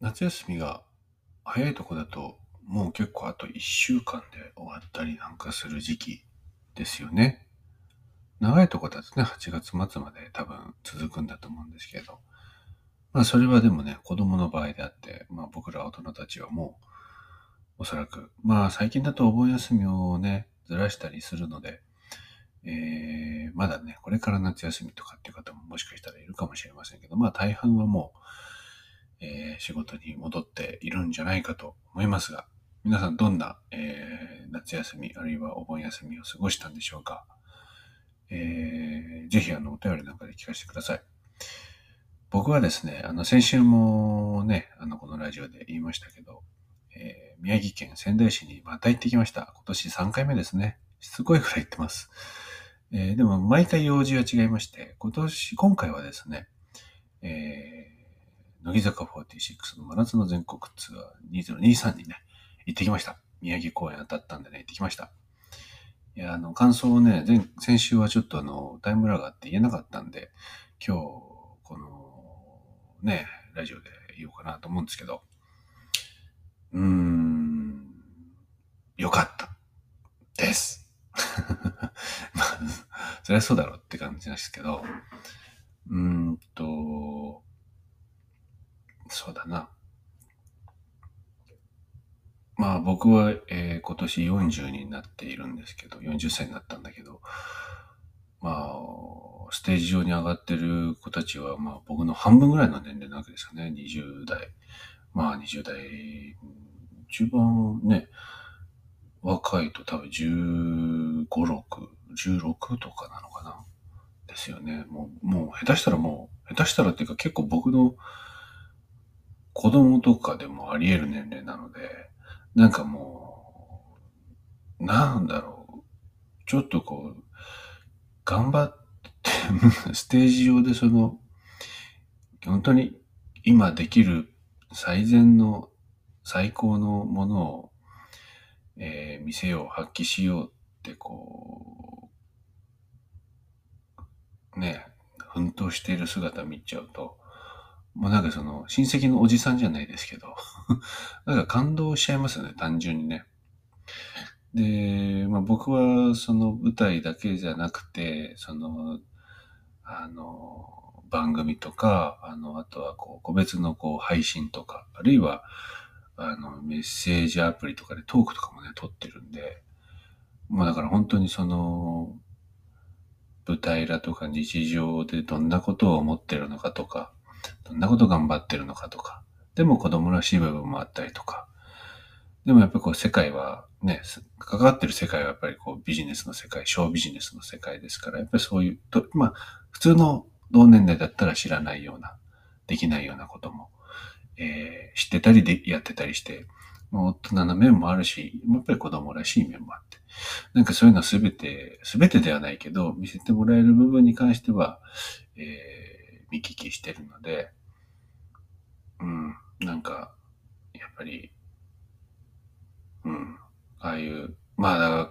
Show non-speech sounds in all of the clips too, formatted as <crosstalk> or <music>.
夏休みが早いとこだともう結構あと1週間で終わったりなんかする時期ですよね。長いとこだとね、8月末まで多分続くんだと思うんですけど。まあそれはでもね、子供の場合であって、まあ僕ら大人たちはもうおそらく、まあ最近だとお盆休みをね、ずらしたりするので、えー、まだね、これから夏休みとかっていう方ももしかしたらいるかもしれませんけど、まあ大半はもう、えー仕事に戻っているんじゃないかと思いますが、皆さんどんな、えー夏休みあるいはお盆休みを過ごしたんでしょうか、えーぜひあのお便りなんかで聞かせてください。僕はですね、あの先週もね、あのこのラジオで言いましたけど、えー宮城県仙台市にまた行ってきました。今年3回目ですね。しつこいくらい行ってます。えーでも毎回用事は違いまして、今年、今回はですね、えー乃木坂46の真夏の全国ツアー2023にね、行ってきました。宮城公演当たったんでね、行ってきました。いや、あの、感想をね、前先週はちょっとあの、タイムラグがあって言えなかったんで、今日、この、ね、ラジオで言おうかなと思うんですけど、うーん、よかった。です。<laughs> まあ、そりゃそうだろうって感じなんですけど、うーんと、そうだな。まあ僕は、えー今年40になっているんですけど、40歳になったんだけど、まあ、ステージ上に上がってる子たちは、まあ僕の半分ぐらいの年齢なわけですよね。20代。まあ20代、一番ね、若いと多分15、6、16とかなのかな。ですよね。もう、もう下手したらもう、下手したらっていうか結構僕の子供とかでもあり得る年齢なので、なんかもう、なんだろう。ちょっとこう、頑張って、<laughs> ステージ上でその、本当に今できる最善の最高のものを、えー見せよう、発揮しようってこう、ね、奮闘している姿見ちゃうと、もうなんかその親戚のおじさんじゃないですけど、<laughs> なんか感動しちゃいますよね、単純にね。で、まあ僕はその舞台だけじゃなくて、その、あの、番組とか、あの、あとはこう、個別のこう配信とか、あるいは、あの、メッセージアプリとかでトークとかもね、撮ってるんで、まあだから本当にその、舞台裏とか日常でどんなことを思ってるのかとか、どんなこと頑張ってるのかとか、でも子供らしい部分もあったりとか、でもやっぱりこう世界はね、関わってる世界はやっぱりこうビジネスの世界、ショービジネスの世界ですから、やっぱりそういうと、まあ普通の同年代だったら知らないような、できないようなことも、えー知ってたりでやってたりして、もう大人の面もあるし、やっぱり子供らしい面もあって、なんかそういうのはすべて、すべてではないけど、見せてもらえる部分に関しては、えー見聞きしてるので、うん、なんか、やっぱり、うん、ああいう、まあだから、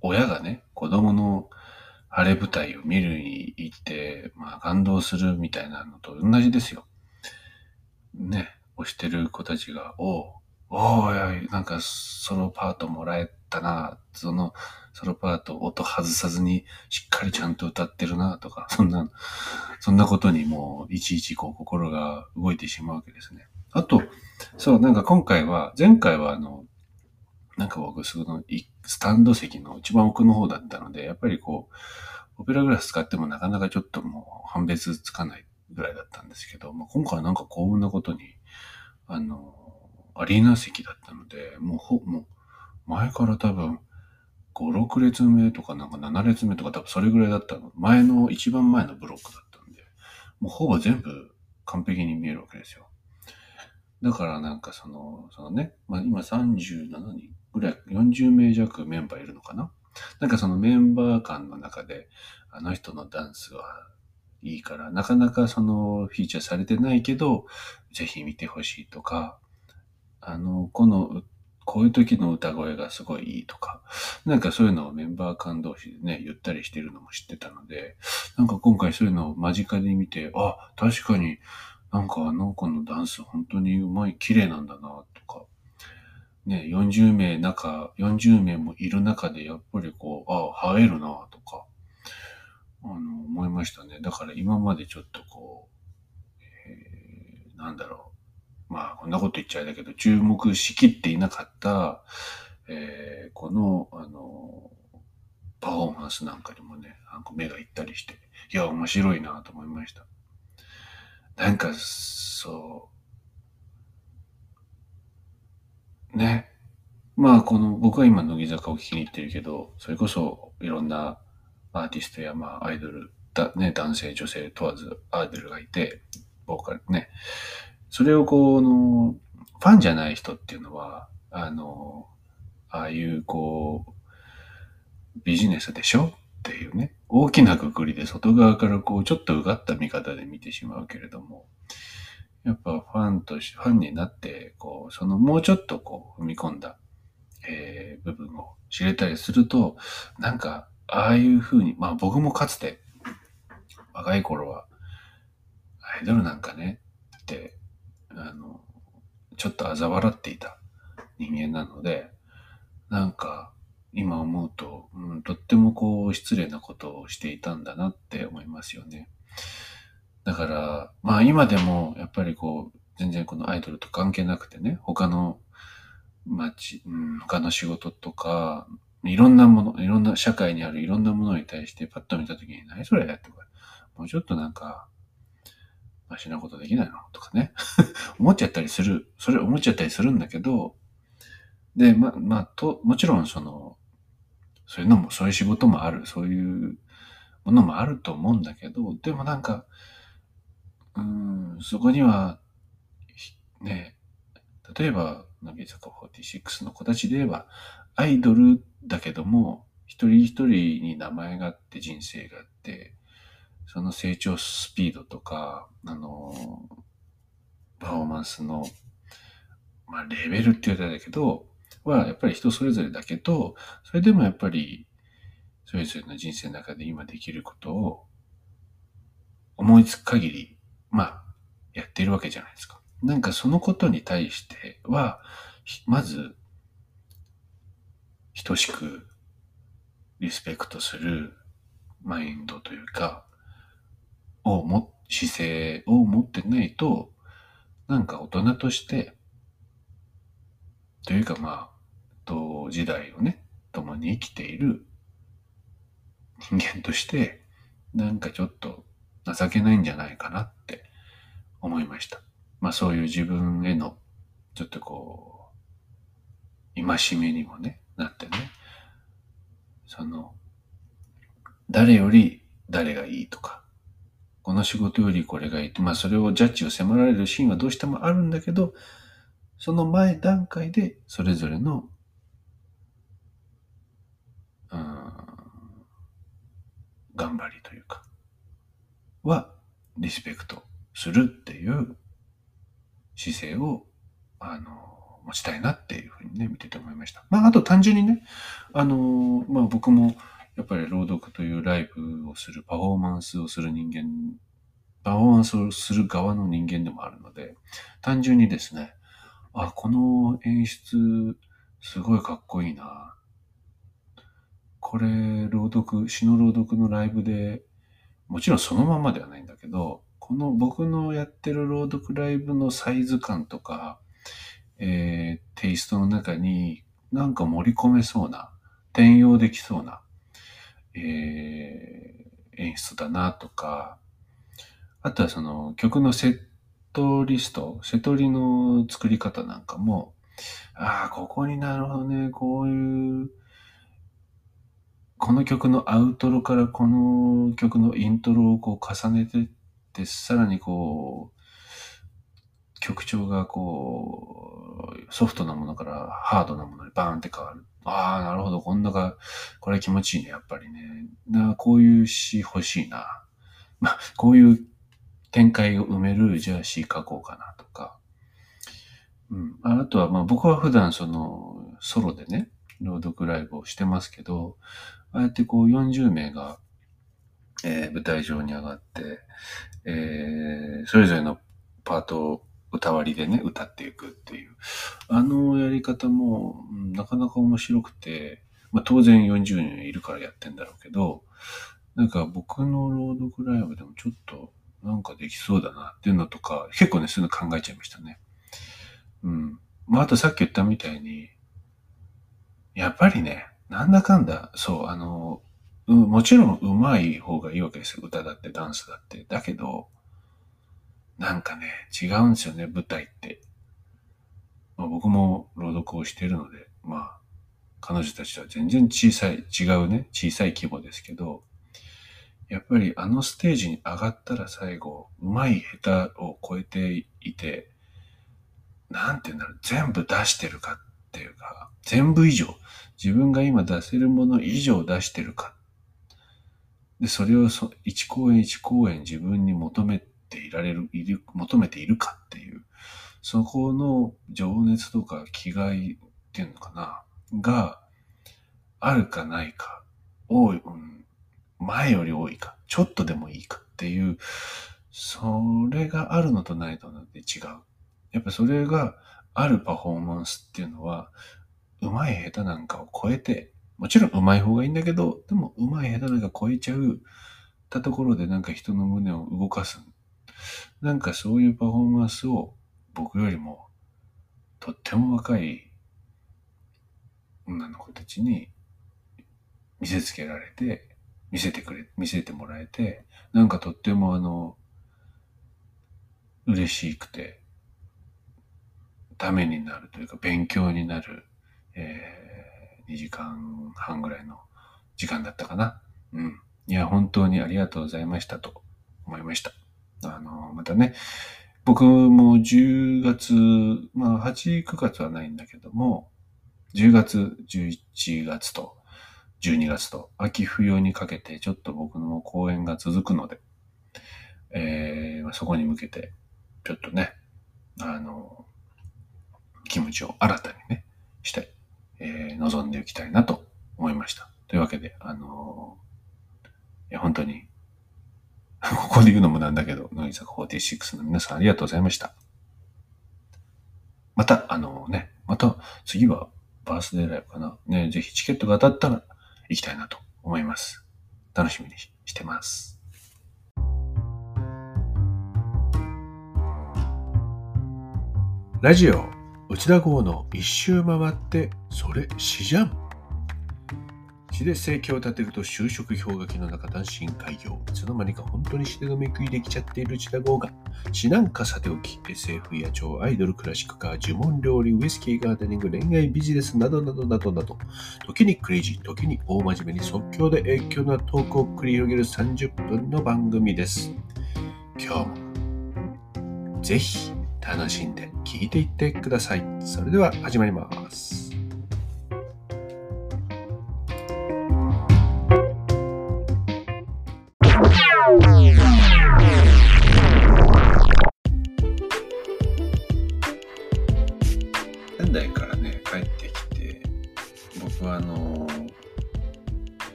親がね、子供の晴れ舞台を見るに行って、まあ感動するみたいなのと同じですよ。ね、押してる子たちが、おう、おー、なんかソロパートもらえたな、そのソロパート音外さずにしっかりちゃんと歌ってるな、とか、<laughs> そんな、そんなことにもういちいちこう心が動いてしまうわけですね。あと、そう、なんか今回は、前回はあの、なんか僕、その、スタンド席の一番奥の方だったので、やっぱりこう、オペラグラス使ってもなかなかちょっともう判別つかないぐらいだったんですけど、まあ、今回はなんか幸運なことに、あの、アリーナ席だったので、もうほ、もう、前から多分、5、6列目とかなんか7列目とか多分それぐらいだったの。前の、一番前のブロックだったんで、もうほぼ全部完璧に見えるわけですよ。だからなんかその、そのね、まあ今37人ぐらい、40名弱メンバーいるのかななんかそのメンバー間の中で、あの人のダンスはいいから、なかなかそのフィーチャーされてないけど、ぜひ見てほしいとか、あの、この、こういう時の歌声がすごいいいとか、なんかそういうのをメンバー間同士でね、言ったりしてるのも知ってたので、なんか今回そういうのを間近で見て、あ、確かに、なんかあの子のダンス本当にうまい、綺麗なんだな、とか。ね、40名中、40名もいる中で、やっぱりこう、ああ、映えるな、とか、あの、思いましたね。だから今までちょっとこう、えー、なんだろう。まあ、こんなこと言っちゃいだけど、注目しきっていなかった、えー、この、あの、パフォーマンスなんかにもね、なんか目が行ったりして、いや、面白いなと思いました。なんか、そう、ね。まあ、この、僕は今、乃木坂を聞きに行ってるけど、それこそ、いろんなアーティストや、まあ、アイドル、だね、男性、女性問わず、アイドルがいて、ボーカルね。それをこうの、ファンじゃない人っていうのは、あの、ああいう、こう、ビジネスでしょ？っていうね、大きなくくりで外側からこう、ちょっとうがった見方で見てしまうけれども、やっぱファンとして、ファンになって、こう、そのもうちょっとこう、踏み込んだ、えー、部分を知れたりすると、なんか、ああいう風に、まあ僕もかつて、若い頃は、アイドルなんかね、って、あの、ちょっと嘲笑っていた人間なので、なんか、今思うと、うん、とってもこう失礼なことをしていたんだなって思いますよね。だから、まあ今でもやっぱりこう、全然このアイドルと関係なくてね、他の街、うん、他の仕事とか、いろんなもの、いろんな社会にあるいろんなものに対してパッと見たときに、何それとか、もうちょっとなんか、マシなことできないのとかね。<laughs> 思っちゃったりする。それ思っちゃったりするんだけど、で、ま、まあ、と、もちろんその、そういうのも、そういう仕事もある、そういうものもあると思うんだけど、でもなんか、うん、そこには、ね、例えば、乃木坂46の子たちで言えば、アイドルだけども、一人一人に名前があって人生があって、その成長スピードとか、あの、パフォーマンスの、まあ、レベルって言うたらだけど、はやっぱり人それぞれだけど、それでもやっぱり、それぞれの人生の中で今できることを思いつく限り、まあ、やってるわけじゃないですか。なんかそのことに対しては、まず、等しくリスペクトするマインドというか、をも、姿勢を持ってないと、なんか大人として、というかまあ、同時代をね、共に生きている人間として、なんかちょっと情けないんじゃないかなって思いました。まあそういう自分への、ちょっとこう、戒めにもね、なってね、その、誰より誰がいいとか、この仕事よりこれがいいと、まあそれをジャッジを迫られるシーンはどうしてもあるんだけど、その前段階でそれぞれの、うん、頑張りというか、はリスペクトするっていう姿勢を、あの、持ちたいなっていうふうにね、見てて思いました。まあ、あと単純にね、あの、まあ僕もやっぱり朗読というライブをする、パフォーマンスをする人間、パフォーマンスをする側の人間でもあるので、単純にですね、あ、この演出、すごいかっこいいな。これ、朗読、詩の朗読のライブで、もちろんそのままではないんだけど、この僕のやってる朗読ライブのサイズ感とか、えー、テイストの中になんか盛り込めそうな、転用できそうな、えー、演出だなとか、あとはその曲のセットリスト、セトリの作り方なんかも、ああ、ここになるほどね、こういう、この曲のアウトロからこの曲のイントロをこう重ねてって、さらにこう、曲調がこう、ソフトなものからハードなものにバーンって変わる。ああ、なるほど、こんなか、これ気持ちいいね、やっぱりね。なこういう詩欲しいな。まあ、こういう展開を埋める、じゃあ詩書こうかなとか。うん。あとは、まあ僕は普段その、ソロでね、朗読ライブをしてますけど、ああやってこう40名が、えー、舞台上に上がって、えー、それぞれのパートを歌割りでね、歌っていくっていう。あのやり方も、うんなかなか面白くて、まあ当然40人いるからやってんだろうけど、なんか僕の朗読ライブでもちょっとなんかできそうだなっていうのとか、結構ね、そういうの考えちゃいましたね。うん。まああとさっき言ったみたいに、やっぱりね、なんだかんだ、そう、あの、う、もちろん上手い方がいいわけですよ。歌だってダンスだって。だけど、なんかね、違うんですよね、舞台って。まあ、僕も朗読をしているので、まあ、彼女たちとは全然小さい、違うね、小さい規模ですけど、やっぱりあのステージに上がったら最後、上手い下手を超えていて、なんて言うんだろう、全部出してるかっていうか、全部以上、自分が今出せるもの以上出してるか。で、それをそ1公演1公演自分に求めていられる、いる、求めているかっていう、そこの情熱とか気概っていうのかな、があるかないか、多い、うん、前より多いか、ちょっとでもいいかっていう、それがあるのとないので違う。やっぱそれがあるパフォーマンスっていうのは、上手い下手なんかを超えて、もちろん上手い方がいいんだけど、でも上手い下手なんか超えちゃうたところでなんか人の胸を動かすなんかそういうパフォーマンスを僕よりもとっても若い女の子たちに見せつけられて、見せてくれ、見せてもらえて、なんかとってもあの、嬉しくて、ためになるというか勉強になる、えー、2時間半ぐらいの時間だったかな。うん。いや、本当にありがとうございましたと思いました。あの、またね、僕も10月、まあ8、9月はないんだけども、10月、11月と12月と秋冬にかけてちょっと僕の公演が続くので、えー、そこに向けて、ちょっとね、あの、気持ちを新たにね、したい、えー、望んでいきたいなと思いました。というわけで、あのいや、本当に <laughs> ここで言うのもなんだけど、乃木坂46の皆さんありがとうございました。また、あのね、また次はバースデーライブかな。ね、ぜひチケットが当たったらいきたいなと思います。楽しみにしてます。ラジオ内田号の一周回ってそれしじゃん詩で生計を立てると就職氷河期の中単身開業。いつの間にか本当に詩でのめくりできちゃっている内田豪が、詩なんかさておき、SF や超アイドル、クラシックカー、呪文料理、ウイスキーガーデニング、恋愛、ビジネスなどなどなどなど、時にクレイジー、時に大真面目に即興で影響のトークを繰り広げる30分の番組です。今日も、ぜひ楽しんで聴いていってください。それでは始まります。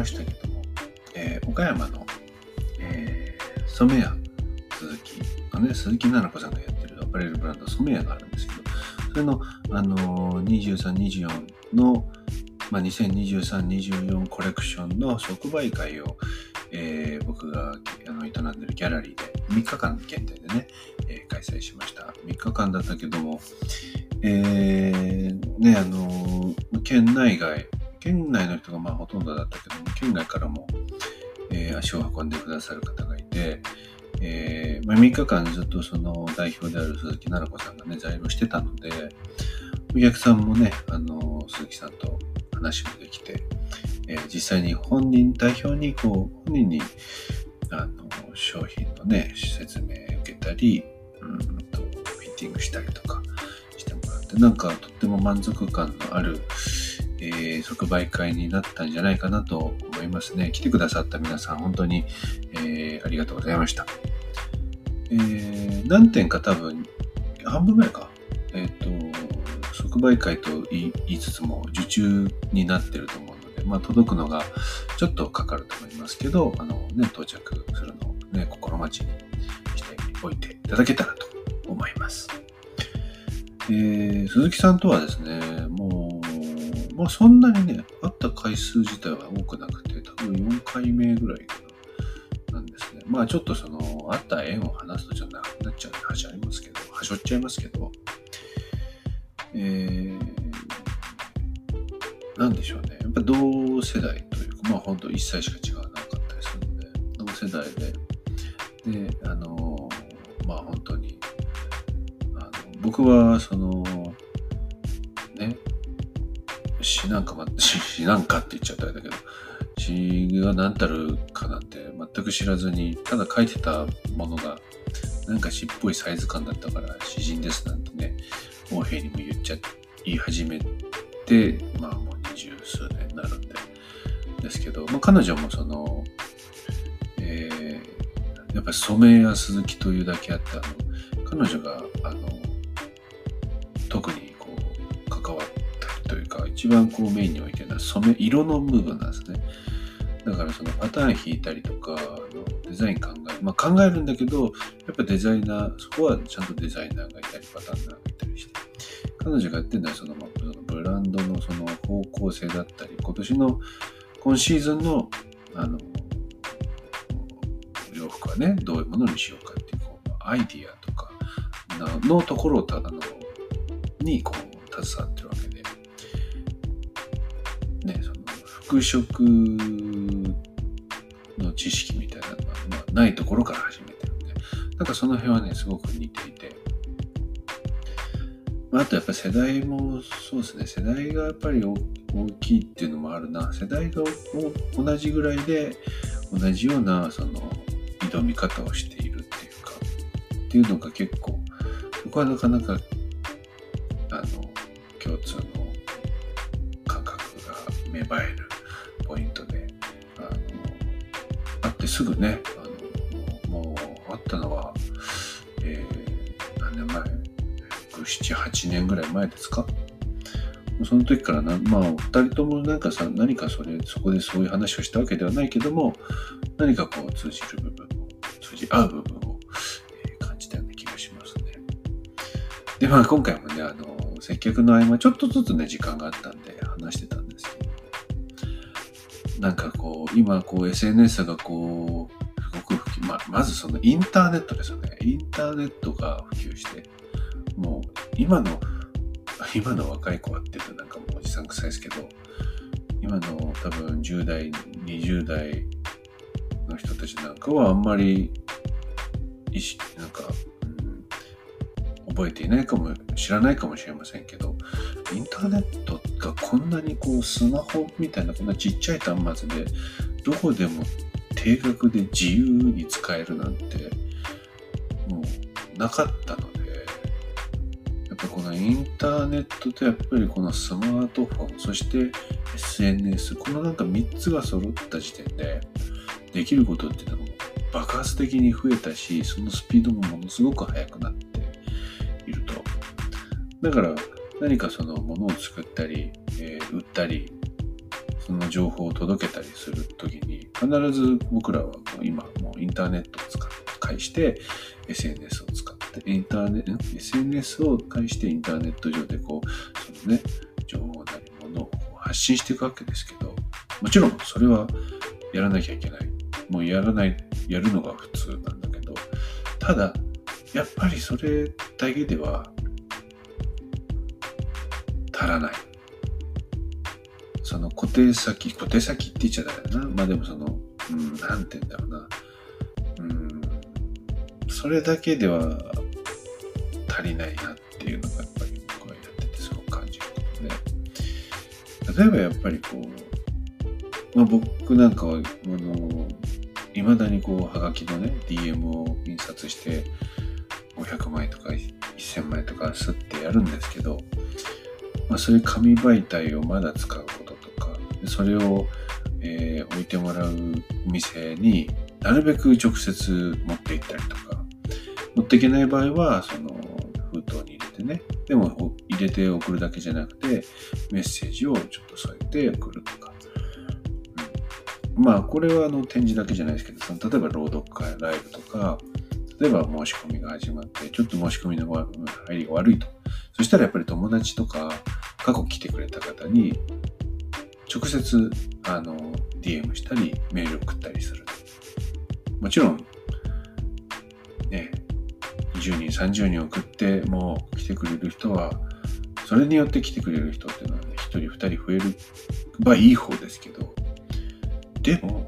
ましたけども、えー、岡山の、えー、染谷鈴木のね、鈴木奈々子さんがやってるアパレルブランド染谷があるんですけど、それの、あのー、23、24の、まあ、2023、24コレクションの即売会を、えー、僕があの営んでるギャラリーで3日間限定でね、えー、開催しました。3日間だったけども、えー、ね、あの県内外、県内の人がまあほとんどだったけども、県外からも、えー、足を運んでくださる方がいて、えーまあ、3日間ずっとその代表である鈴木奈々子さんがね、在庫してたので、お客さんもね、あの鈴木さんと話もできて、えー、実際に本人、代表にこう、本人にあの商品のね、説明受けたり、うんと、ミーティングしたりとかしてもらって、なんかとっても満足感のある、えー、即売会になったんじゃないかなと思いますね。来てくださった皆さん、本当に、えー、ありがとうございました。えー、何点か多分、半分ぐらいか。えっ、ー、と、即売会と言いつつも受注になってると思うのでまあ、届くのがちょっとかかると思いますけど、あのね、到着するのをね、心待ちにしておいていただけたらと思います。えー、鈴木さんとはですね、まあそんなにね、会った回数自体は多くなくて、多分4回目ぐらいかな、なんですね。まあちょっとその、会った縁を話すとちょっとなくなっちゃう話ありますけど、はしょっちゃいますけど、えー、なんでしょうね。やっぱ同世代というか、まあ本当1歳しか違わなかったりするので、同世代で、で、あの、まあ本当に、あの僕はその、死なんか、ま、死なんかって言っちゃったんだけど、死が何たるかなんて全く知らずに、ただ書いてたものが、なんか死っぽいサイズ感だったから、詩人ですなんてね、王兵にも言っちゃ、言い始めて、まあもう二十数年になるんで、ですけど、まあ彼女もその、えー、やっぱり染谷鈴木というだけあって、あの、彼女が、あの、特に一番こうメインに置いてるのは染め、色の部分なんですね。だからそのパターン引いたりとか、デザイン考える。まあ考えるんだけど、やっぱデザイナー、そこはちゃんとデザイナーがいたり、パターンがいたりして。彼女がやってるのはその、まあ、そのブランドのその方向性だったり、今年の、今シーズンの、あの、洋服はね、どういうものにしようかっていう、こうアイディアとかのところをただの、に、こう、携わってる服飾の知識みたいなのが、まあ、ないところから始めてるんで、なんかその辺はね、すごく似ていて、まあ、あとやっぱ世代もそうですね、世代がやっぱり大きいっていうのもあるな。世代が同じぐらいで同じようなその挑み方をしているっていうか、っていうのが結構、そこはなかなか、あの、共通の感覚が芽生えるってすぐね、あの、もう、あったのは、えー、何年前？7、8年ぐらい前ですか？その時からな、まあ、お二人ともなんかさ、何かそれ、そこでそういう話をしたわけではないけども、何かこう通じる部分を、通じ合う部分を、えー、感じたような気がしますね。で、まあ今回もね、あの、接客の合間、ちょっとずつね、時間があったんで今こう SNS がこう、すごく普及、ま、まずそのインターネットですよね。インターネットが普及して、もう今の、<laughs> 今の若い子はって言うとなんかもうおじさん臭いですけど、今の多分10代、20代の人たちなんかはあんまり意識、なんか、うん、覚えていないかも、知らないかもしれませんけど、インターネットがこんなにこうスマホみたいなこんなちっちゃい端末で、どこでも定額で自由に使えるなんて、もうなかったのでやっぱこのインターネットとやっぱりこのスマートフォン、そして SNS、このなんか3つが揃った時点でできることっていうのも爆発的に増えたし、そのスピードもものすごく速くなっていると。だから何かそのものを作ったり、えー、売ったり、その情報を届けたりするときに、必ず僕らはもう今もうインターネットを使って、介して SNS を使って、インターネット、SNS を介してインターネット上でこう、そのね、情報なりものを発信していくわけですけど、もちろんそれはやらなきゃいけない。もうやらない、やるのが普通なんだけど、ただ、やっぱりそれだけでは足らない。その固定先、固定先って言っちゃダメだな。まあでもその、うん、なんて言うんだろうな。うんそれだけでは足りないなっていうのがやっぱり僕はやっててすごく感じることで、例えばやっぱりこう、まあ、僕なんかは、あの、いまだにこう、はがきのね、DM を印刷して、500枚とか1000枚とかすってやるんですけど、まあ、そういう紙媒体をまだ使うこととか、それを、えー、置いてもらう店になるべく直接持って行ったりとか、持っていけない場合は、その封筒に入れてね、でも入れて送るだけじゃなくて、メッセージをちょっと添えて送るとか、まあこれはあの展示だけじゃないですけどその例えば朗読会ライブとか例えば申し込みが始まってちょっと申し込みの入りが悪いと。そしたらやっぱり友達とか過去来てくれた方に直接あの DM したりメール送ったりする。もちろんね20人30人送ってもう来てくれる人はそれによって来てくれる人っていうのはね1人2人増えるばいい方ですけどでも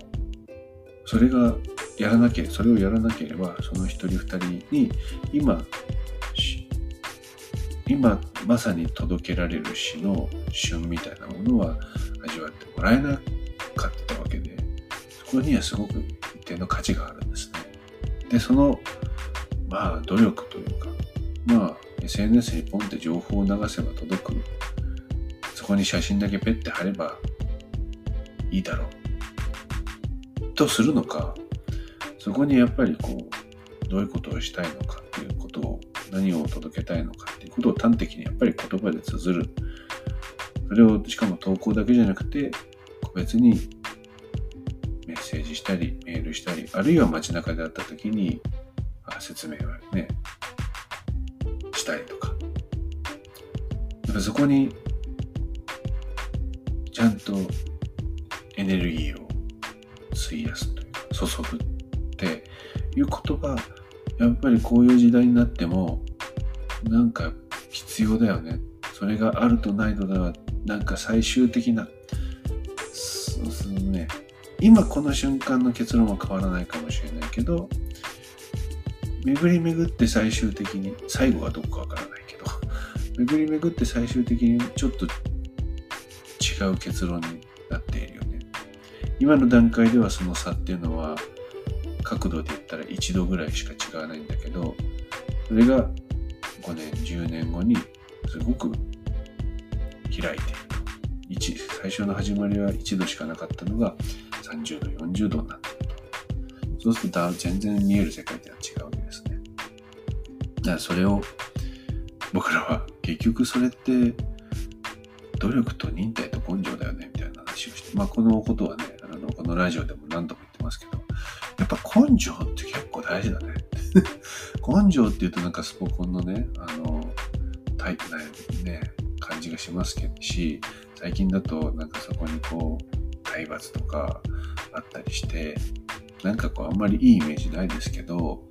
それがやらなければそれをやらなければその1人2人に今今まさに届けられる詩の旬みたいなものは味わってもらえなかったわけでそこにはすごく一定の価値があるんですね。でそのまあ努力というかまあ SNS にポンって情報を流せば届くそこに写真だけペッて貼ればいいだろうとするのかそこにやっぱりこうどういうことをしたいのかっていうことを何を届けたいのかっていうことを端的にやっぱり言葉で綴る。それをしかも投稿だけじゃなくて個別にメッセージしたりメールしたりあるいは街中で会った時に説明をねしたりとか。やっぱそこにちゃんとエネルギーを費やすというか注ぐっていうことがやっぱりこういう時代になってもなんか必要だよね。それがあるとないとではなんか最終的なそうそうね。今この瞬間の結論は変わらないかもしれないけど巡り巡って最終的に最後はどこかわからないけど巡り巡って最終的にちょっと違う結論になっているよね。今の段階ではその差っていうのは角度で言ったら1度ぐらいしか違わないんだけどそれが5年10年後にすごく開いている最初の始まりは1度しかなかったのが30度40度になっている。とそうすると全然見える世界では違うわけですね。だからそれを僕らは結局それって努力と忍耐と根性だよねみたいな話をしてまあこのことはねあのこのラジオでも何度も言ってますけどやっぱ根性って結構大事だね <laughs> 根性っていうとなんかスポコンのねあのタイプなね感じがしますけどし最近だとなんかそこにこう体罰とかあったりしてなんかこうあんまりいいイメージないですけど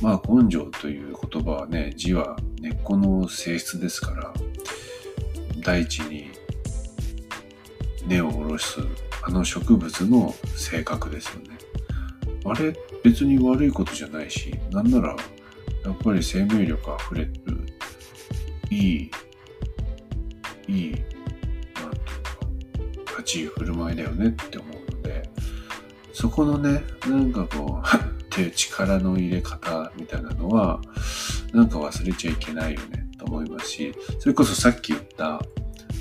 まあ根性という言葉はね字は根っこの性質ですから大地に根を下ろすあの植物の性格ですよね。あれ？別に悪いことじゃないしなんならやっぱり生命力あふれるいいいい、なんていうか、立ち居振る舞いだよねって思うので、そこのね、なんかこう、っていう力の入れ方みたいなのは、なんか忘れちゃいけないよねと思いますし、それこそさっき言った、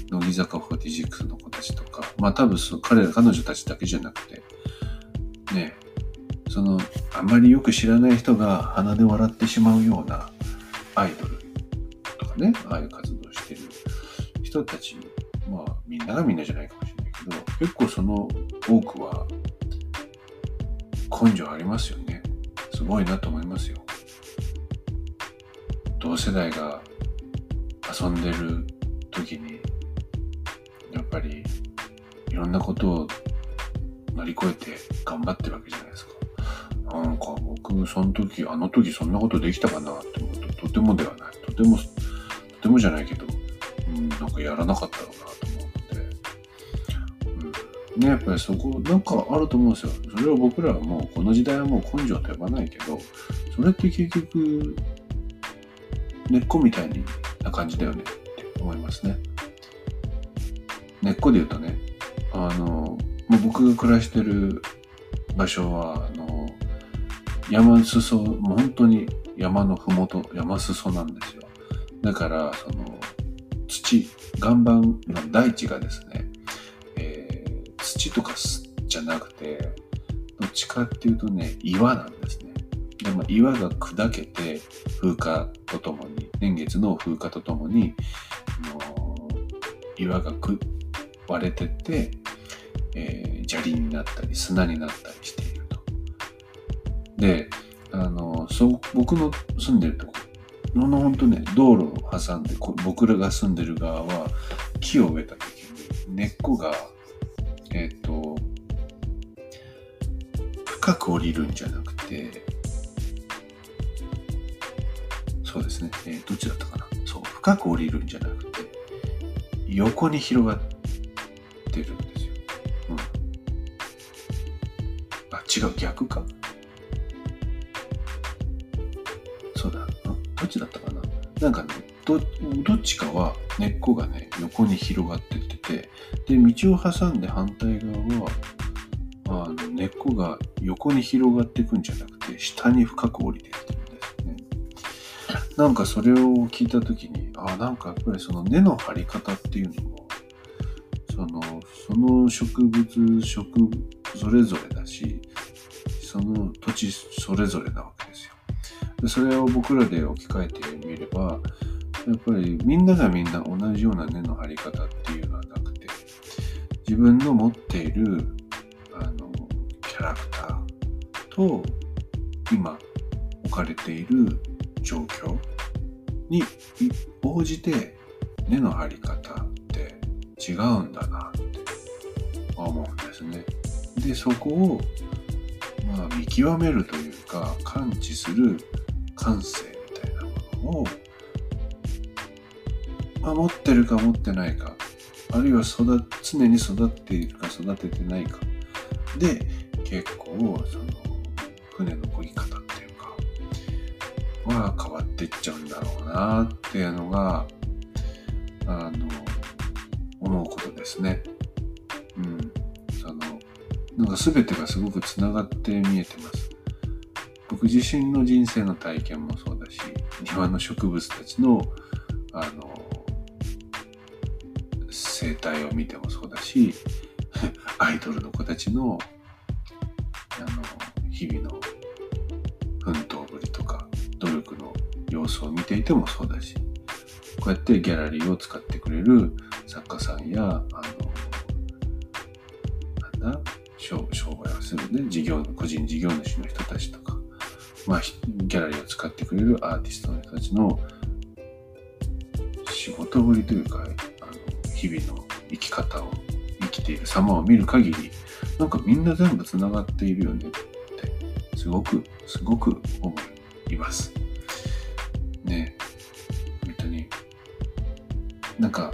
乃木坂46の子たちとか、まあ多分そ彼ら、彼女たちだけじゃなくて、ね、その、あまりよく知らない人が鼻で笑ってしまうようなアイドルとかね、ああいう活動してる人たち、まあみんながみんなじゃないかもしれないけど、結構その多くは根性ありますよね。すごいなと思いますよ。同世代が遊んでる時に、やっぱりいろんなことを乗り越えて頑張ってるわけじゃないですか。なんか僕、その時、あの時そんなことできたかなって思うと、とてもではない。とても、とてもじゃないけど、うん、なんかやらなかったろうなと思うので、うん、ね、やっぱりそこ、なんかあると思うんですよ。それを僕らはもう、この時代はもう根性と呼ばないけど、それって結局、根っこみたいな感じだよねって思いますね。根っこで言うとね、あの、もう僕が暮らしてる場所は、あの、山裾、もう本当に山のふもと、山裾なんですよ。だから、その、土、岩盤の大地がですね、えー、土とかじゃなくて、どっちかっていうとね、岩なんですね。でも岩が砕けて、風化とともに、年月の風化とともに、の岩がく割れてって、えー、砂利になったり砂になったりして。で、あの、そう、僕の住んでるところの本当ね、道路を挟んで、僕らが住んでる側は木を植えた時に根っこが、えっ、ー、と、深く降りるんじゃなくて、そうですね、えー、どっちだったかな？そう、深く降りるんじゃなくて、横に広がってるんですよ。うん。あ、違う、逆か？な。んかね、どどっちかは根っこがね、横に広がってってて、で、道を挟んで反対側は、あの根っこが横に広がっていくんじゃなくて、下に深く降りていってるんですね。なんかそれを聞いた時に、あなんかやっぱりその根の張り方っていうのも、その、その植物、植、それぞれだし、その土地それぞれなわけで。それを僕らで置き換えてみれば、やっぱりみんながみんな同じような根の張り方っていうのはなくて、自分の持っているあのキャラクターと今置かれている状況に応じて根の張り方って違うんだなって思うんですね。で、そこをまあ見極めるというか感知する感性みたいなものを、まあ、持ってるか持ってないかあるいは育常に育っているか育ててないかで結構その船の漕ぎ方っていうかは変わっていっちゃうんだろうなっていうのがあの思うことですね。うん。そのなんか全てがすごくつながって見えてます。僕自身の人生の体験もそうだし庭の植物たちのあの生態を見てもそうだし <laughs> アイドルの子たちの日々の奮闘ぶりとか努力の様子を見ていてもそうだしこうやってギャラリーを使ってくれる作家さんやあのなんだ商商売をするね事業個人事業主の人たちとかまあギャラリーを使ってくれるアーティストの人たちの仕事ぶりというかあの日々の生き方を生きている様を見る限りなんかみんな全部つながっているよねすごく、すごく思います。ね。本当に、なんか、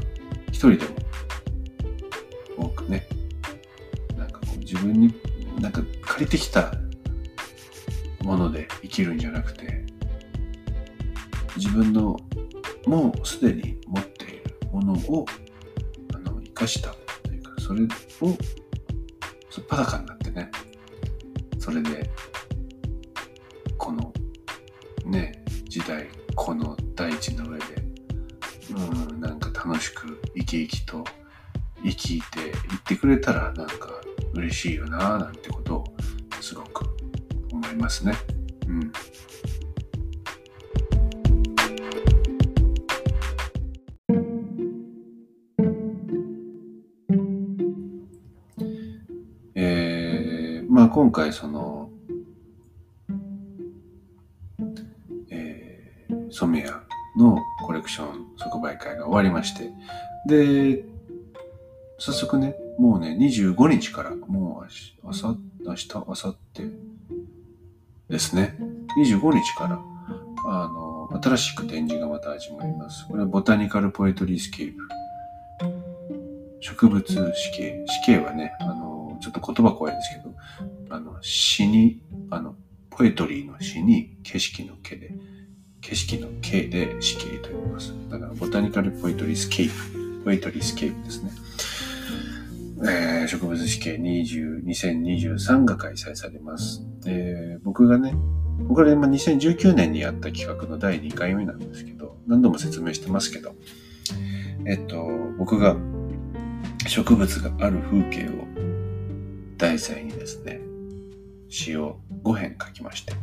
一人でも多くね、なんかこう自分に、なんか借りてきた切るんじゃなくて、自分のもうすでに持っているものをまあ今回その染谷のコレクション即売会が終わりまして、で、早速ね、もうね、25日から、もう明日、明日、明後日ですね。25日から、あの、新しく展示がまた始まります。これはボタニカルポエトリースケープ。植物死刑。死刑はね、あの、ちょっと言葉怖いですけど、あの、詩に、あの、ポエトリーの詩に景色のけで、景色の景で死刑と言います。だから Botanical Poetry Scape、Poetry Scape ですね。えー、植物死刑20 2023が開催されます。で僕がね、これ今2019年にやった企画の第2回目なんですけど、何度も説明してますけど、えっと、僕が植物がある風景を題材にですね、詩を5編書きまして、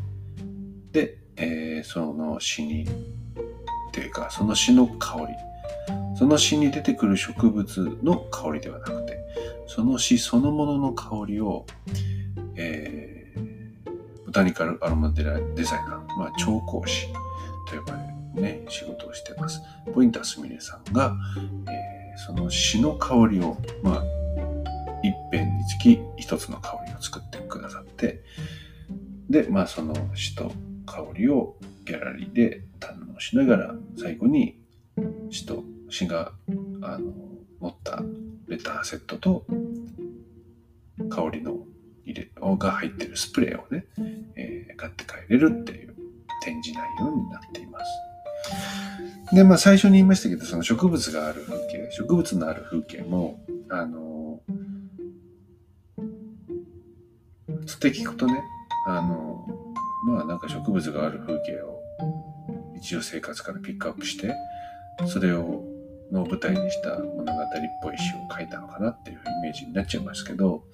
で、えー、その詩に、っていうか、その詩の香り、その詩に出てくる植物の香りではなくて、その詩そのものの香りを、えー、ボタニカルアロマデザイナー、まあ、調香師と呼ばれるね、仕事をしてます。ポインターすみれさんが、えー、その詩の香りを、まあ、一辺につき一つの香り。作ってくださって、で、まあその詩と香りをギャラリーで堪能しながら、最後に詩と詩があの持ったレターセットと香りの入れが入ってるスプレーをね、えー、買って帰れるっていう展示内容になっています。で、まあ最初に言いましたけど、その植物がある風景、植物のある風景も、あの、つって聞くとね、あの、まあなんか植物がある風景を日常生活からピックアップして、それをの舞台にした物語っぽい詩を書いたのかなっていうイメージになっちゃいますけど、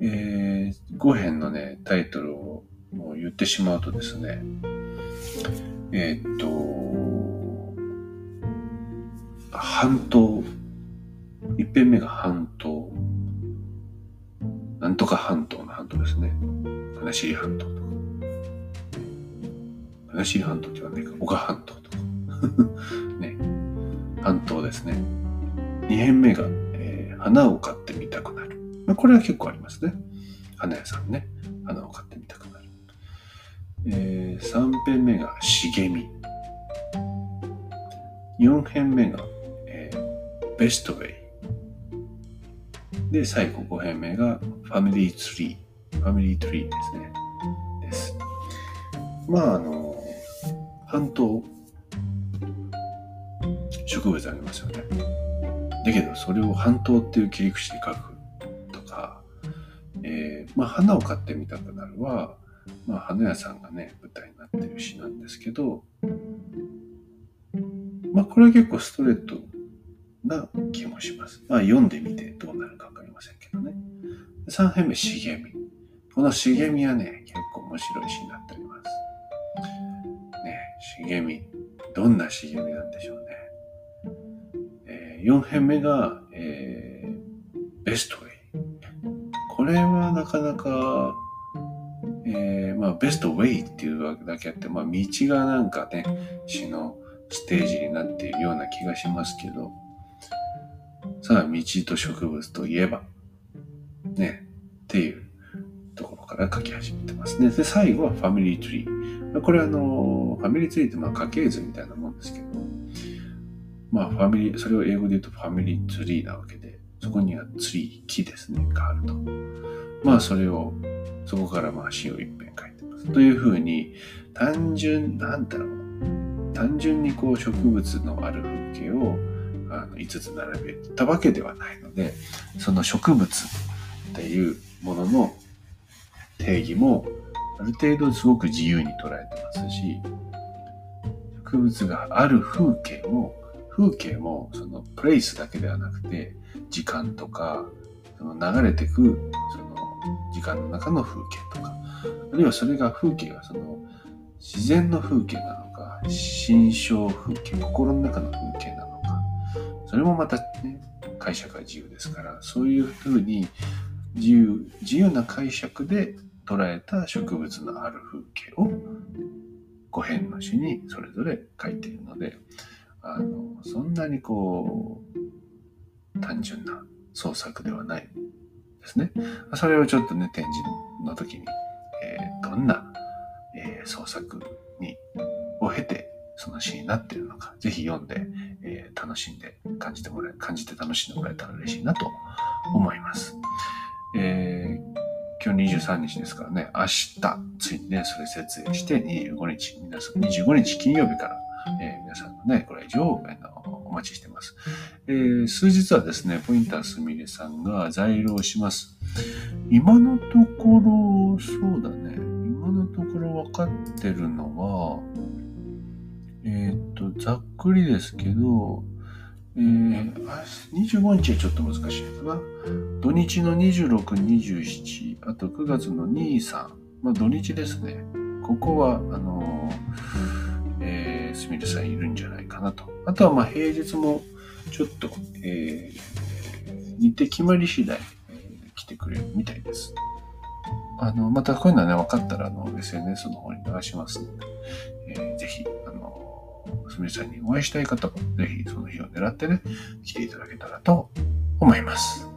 えー、5編のね、タイトルをもう言ってしまうとですね、えー、っと、半島、一編目が半島、なんとか半島半島ですね。金尻半島とか。金尻半島って言わないか、小川半島とか。<laughs> ね。半島ですね。二編目が、えー、花を買ってみたくなる。まあ、これは結構ありますね。花屋さんね。花を買ってみたくなる。えー、三編目が茂み。四編目が、えー、ベストウェイ。で、最後5編目がファミリーツリー。ファミリーツリーですね。です。まあ、あの、半島、植物ありますよね。だけど、それを半島っていう切り口で書くとか、えー、まあ、花を買ってみたくなるは、まあ、花屋さんがね、舞台になってる詩なんですけど、まあ、これは結構ストレートな気もします。まあ、読んでみてどうなるかわかりませんけどね。3編目、茂み。この茂みはね、結構面白い詩になっております。ね、茂み。どんな茂みなんでしょうね。えー、4編目が、えー、ベストウェイ。これはなかなか、えー、まあ、ベストウェイっていうわけだけあって、まあ、道がなんかね、詩のステージになっているような気がしますけど、さあ、道と植物といえば、ね、っていうから書き始めてますね。で、最後はファミリーツリー。これあの、ファミリーツリーってまあ家系図みたいなもんですけど、まあファミリー、それを英語で言うとファミリーツリーなわけで、そこにはツリー、木ですね、があると。まあそれを、そこからまあ詩を一遍書いてます。というふうに、単純、なんだろう、単純にこう植物のある風景をあの5つ並べたわけではないので、その植物っていうものの定義もある程度すごく自由に捉えてますし、植物がある風景も、風景もそのプレイスだけではなくて、時間とか、その流れてくその時間の中の風景とか、あるいはそれが風景がその自然の風景なのか、心象風景、心の中の風景なのか、それもまたね、解釈が自由ですから、そういうふうに自由、自由な解釈で捉えた植物のある風景を5編の詩にそれぞれ書いているので、あの、そんなにこう、単純な創作ではないですね。それをちょっとね、展示の時に、えー、どんな、えー、創作に、を経て、その詩になっているのか、ぜひ読んで、えー、楽しんで感じてもらえ、感じて楽しんでもらえたら嬉しいなと思います。えー、今日23日ですからね、明日、ついにね、それ設営して25日、皆さん、25日金曜日から、えー、皆さんのね、ご来場を、えー、お待ちしてます。えー、数日はですね、ポインターすみれさんが在労します。今のところ、そうだね、今のところ分かってるのは、えっ、と、ざっくりですけど、えー、25日はちょっと難しいかな。土日の26、27、あと9月の2、3、まあ土日ですね。ここは、あのー、えー、すみれさんいるんじゃないかなと。あとは、まあ、平日も、ちょっと、えー、日程決まり次第、えー、来てくれるみたいです。あの、またこういうのはね、分かったら、あの、SNS の方に流しますので、えー、ぜひ、あの、すみれさんにお会いしたい方も、ぜひその日を狙ってね、来ていただけたらと思います。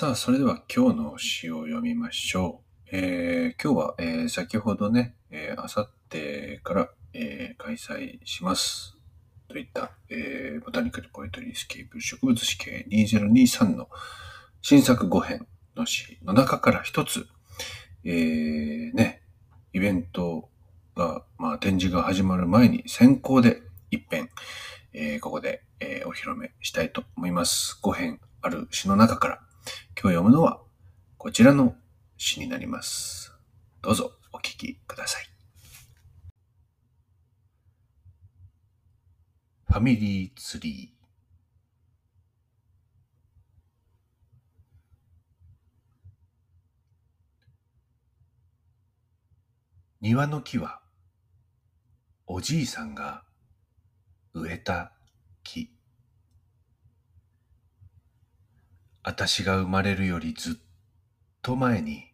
さあ、それでは今日の詩を読みましょう。えー、今日は、えー、先ほどね、えー、あさってから、えー、開催します。といった、えー、ボタニカルポエトリースケープ植物史系2023の新作5編の詩の中から一つ、えー、ね、イベントが、まあ、展示が始まる前に先行で一編、えー、ここで、えー、お披露目したいと思います。5編ある詩の中から、今日読むのはこちらの詩になります。どうぞお聞きください。ファミリーツリー庭の木はおじいさんが植えた木。私が生まれるよりずっと前に、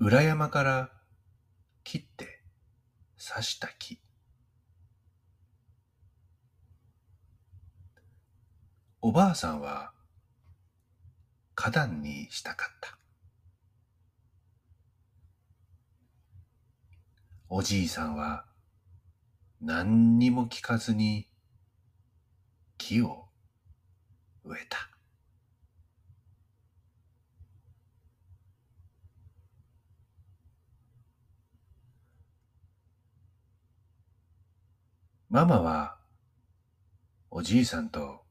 裏山から切って刺した木。おばあさんは花壇にしたかった。おじいさんは何にも聞かずに木を植えた。ママはおじいさんと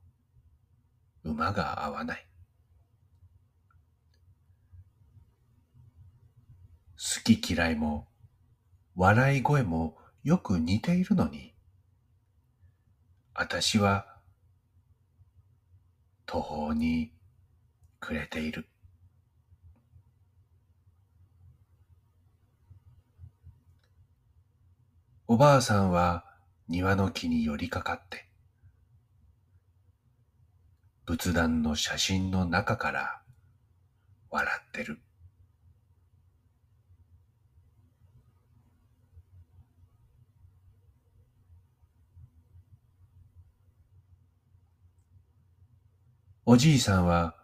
馬が合わない。好き嫌いも笑い声もよく似ているのに、あたしは途方に暮れている。おばあさんは庭の木に寄りかかって、仏壇の写真の中から笑ってる。おじいさんは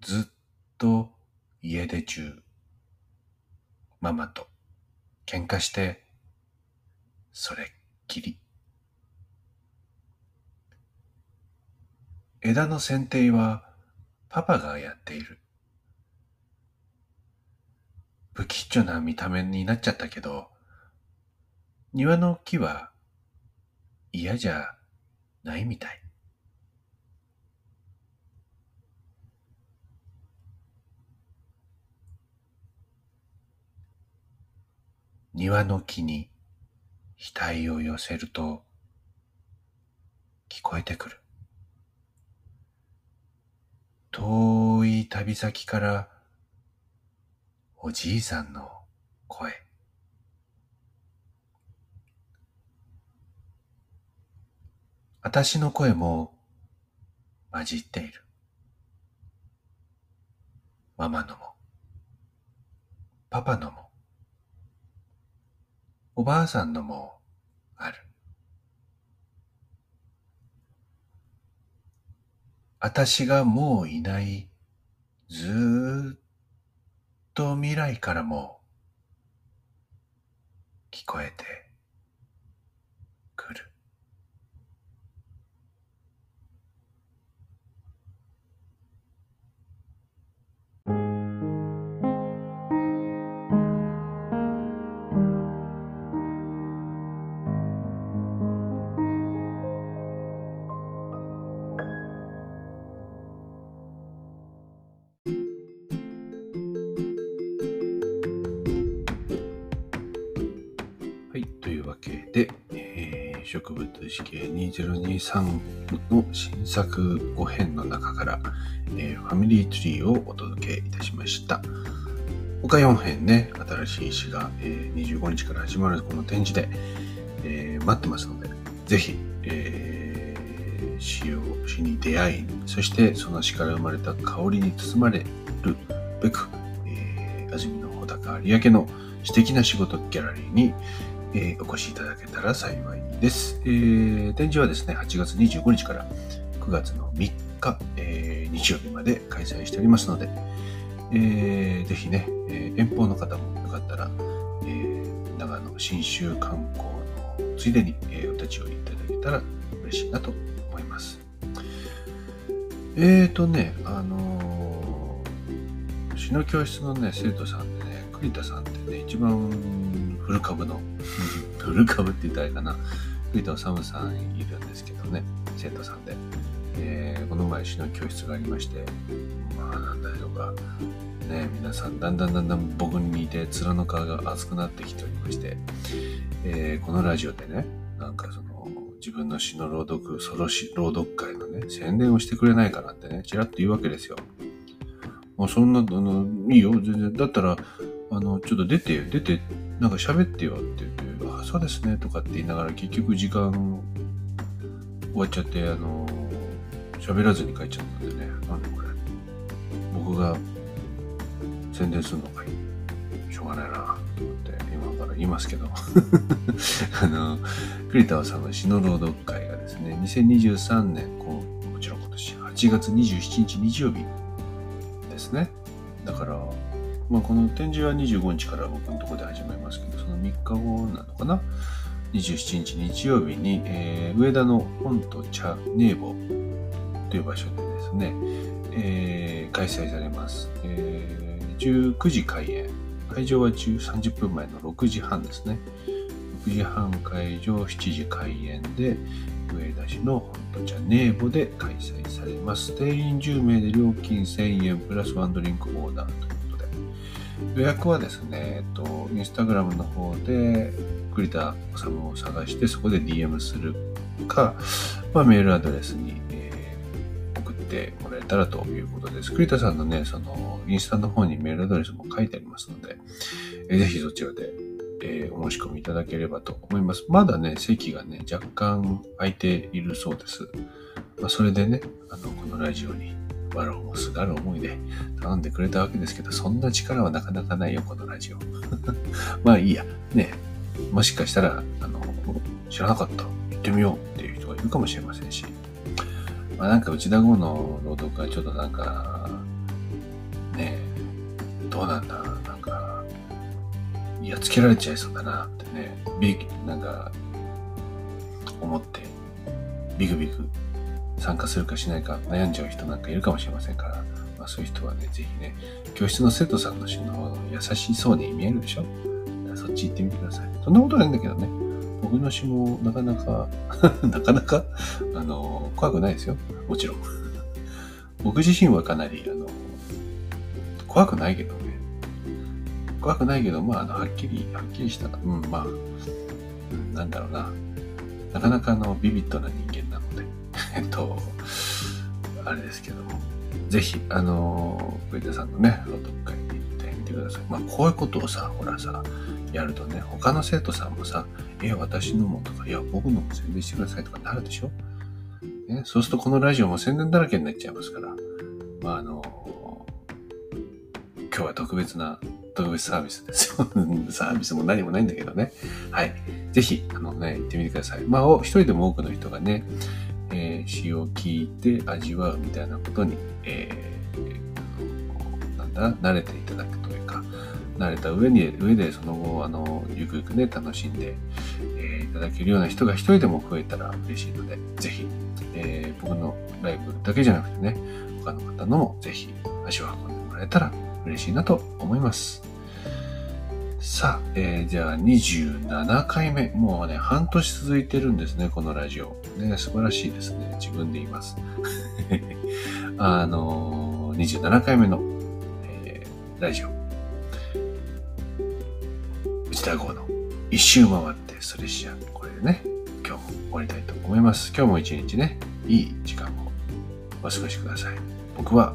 ずっと家出中、ママと喧嘩して、それっきり。枝の剪定はパパがやっている。不吉祥な見た目になっちゃったけど、庭の木は嫌じゃないみたい。庭の木に額を寄せると聞こえてくる。遠い旅先からおじいさんの声。あたしの声も混じっている。ママのも、パパのも、おばあさんのもある。私がもういない。ずっと未来からも聞こえて。植物史系2023の新作5編の中から、えー、ファミリーツリーをお届けいたしました。他4編ね、新しい詩が、えー、25日から始まるこの展示で、えー、待ってますので、ぜひ、えー、詩を、詩に出会い、そしてその詩から生まれた香りに包まれるべく、えー、安住の穂高有明の詩的な仕事ギャラリーに、えー、お越しいただけたら幸いです、えー。展示はですね、8月25日から9月の3日、えー、日曜日まで開催しておりますので、えー、ぜひね、え、遠方の方もよかったら、え、長野新州観光のついでに、え、お立ち寄りいただけたら嬉しいなと思います。えーとね、あのー、詩の教室のね、生徒さんでね、栗田さんってね、一番古株の、古株って言ったらいいかな、栗田治さんいるんですけどね、生徒さんで。えー、この前詩の教室がありまして、まあなんだろうか、ね、皆さんだんだんだんだん僕に似て面の皮が厚くなってきておりまして、えー、このラジオでね、なんかその、自分の詩の朗読、ソロ詩朗読会のね、宣伝をしてくれないかなってね、ちらっと言うわけですよ。もうそんな、の、いいよ、全然。だったら、あの、ちょっと出てよ、出て、なんか喋ってよって言って、あ、そうですね、とかって言いながら結局時間終わっちゃって、あの、喋らずに帰っちゃったんでね、なんでこれ。僕が宣伝するのかいしょうがないなと思って今から言いますけど <laughs> あの栗田さんの詩の朗読会がですね2023年こもちろん今年8月27日日曜日ですねだからまあ、この展示は25日から僕のところで始まりますけど、その3日後なのかな ?27 日日曜日に、えー、上田の本と茶ネーボという場所でですね、えー、開催されます。えー19時開演。会場は30分前の6時半ですね。6時半会場、7時開演で、上田市の本当茶ネーボで開催されます。定員10名で料金1000円プラスワンドリンクオーダーと。予約はですね、えっと、インスタグラムの方で栗田治を探してそこで DM するか、まあ、メールアドレスにえ送ってもらえたらということです。栗田さんのね、その、インスタの方にメールアドレスも書いてありますので、えぜひそちらで、えー、お申し込みいただければと思います。まだね、席がね、若干空いているそうです。まあ、それでね、あの、このラジオに、わらをすがる思いで頼んでくれたわけですけど、そんな力はなかなかないよ、このラジオ。<laughs> まあいいや。ね、もしかしたら、あの、知らなかった。行ってみようっていう人がいるかもしれませんし、まあ、なんか内田剛の朗読はちょっとなんか、ねどうなんだ、なんか、やっつけられちゃいそうだなってね、ビなんか、思って、ビクビク参加するかしないか悩んじゃう人なんかいるかもしれませんから、まあ、そういう人はね、ぜひね、教室の生徒さんの詩の優しそうに見えるでしょ？そっち行ってみてください。そんなことないんだけどね。僕の詩もなかなか <laughs> なかなか、あの、怖くないですよ。もちろん。<laughs> 僕自身はかなり、あの、怖くないけどね。怖くないけど、まあ、あの、はっきり、はっきりした、うん、まあ、うん、なんだろうな。なかなかあのビビッドな人、<laughs> えっと、あれですけども、ぜひ、あの、上田さんのね、朗読会に行ってみてください。まあ、こういうことをさ、ほらさ、やるとね、他の生徒さんもさ、え、私のもとか、いや、僕のも宣伝してくださいとかなるでしょ？ね、そうするとこのラジオも宣伝だらけになっちゃいますから、まあ、あの、今日は特別な、特別サービスですよ。<laughs> サービスも何もないんだけどね。はい。ぜひ、あのね、行ってみてください。まあ、一人でも多くの人がね、えー、詩を聞いて味わうみたいなことに、えー、なんだ、慣れていただくというか、慣れた上に、上でその後、あの、ゆくゆくね、楽しんで、えー、いただけるような人が一人でも増えたら嬉しいので、ぜひ、えー、僕のライブだけじゃなくてね、他の方のもぜひ足を運んでもらえたら嬉しいなと思います。さあ、えー、じゃあ27回目。もうね、半年続いてるんですね、このラジオ。ね、素晴らしいですね。自分で言います。<laughs> あのー、27回目の、えー、ラジオ。内田号の一周回ってそれしや、これでね、今日も終わりたいと思います。今日も一日ね、いい時間をお過ごしください。僕は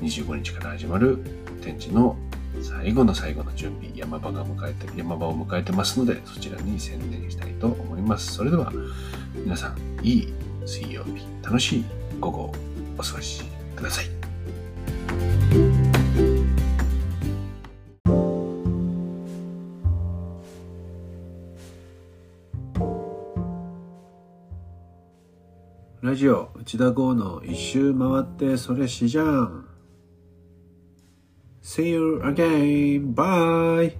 25日から始まる展示の最後の最後の準備、山場が迎えて、山場を迎えてますので、そちらに専念したいと思います。それでは、皆さん、いい水曜日、楽しい午後をお過ごしください。ラジオ内田剛の一周回ってそれしじゃん See you again. Bye.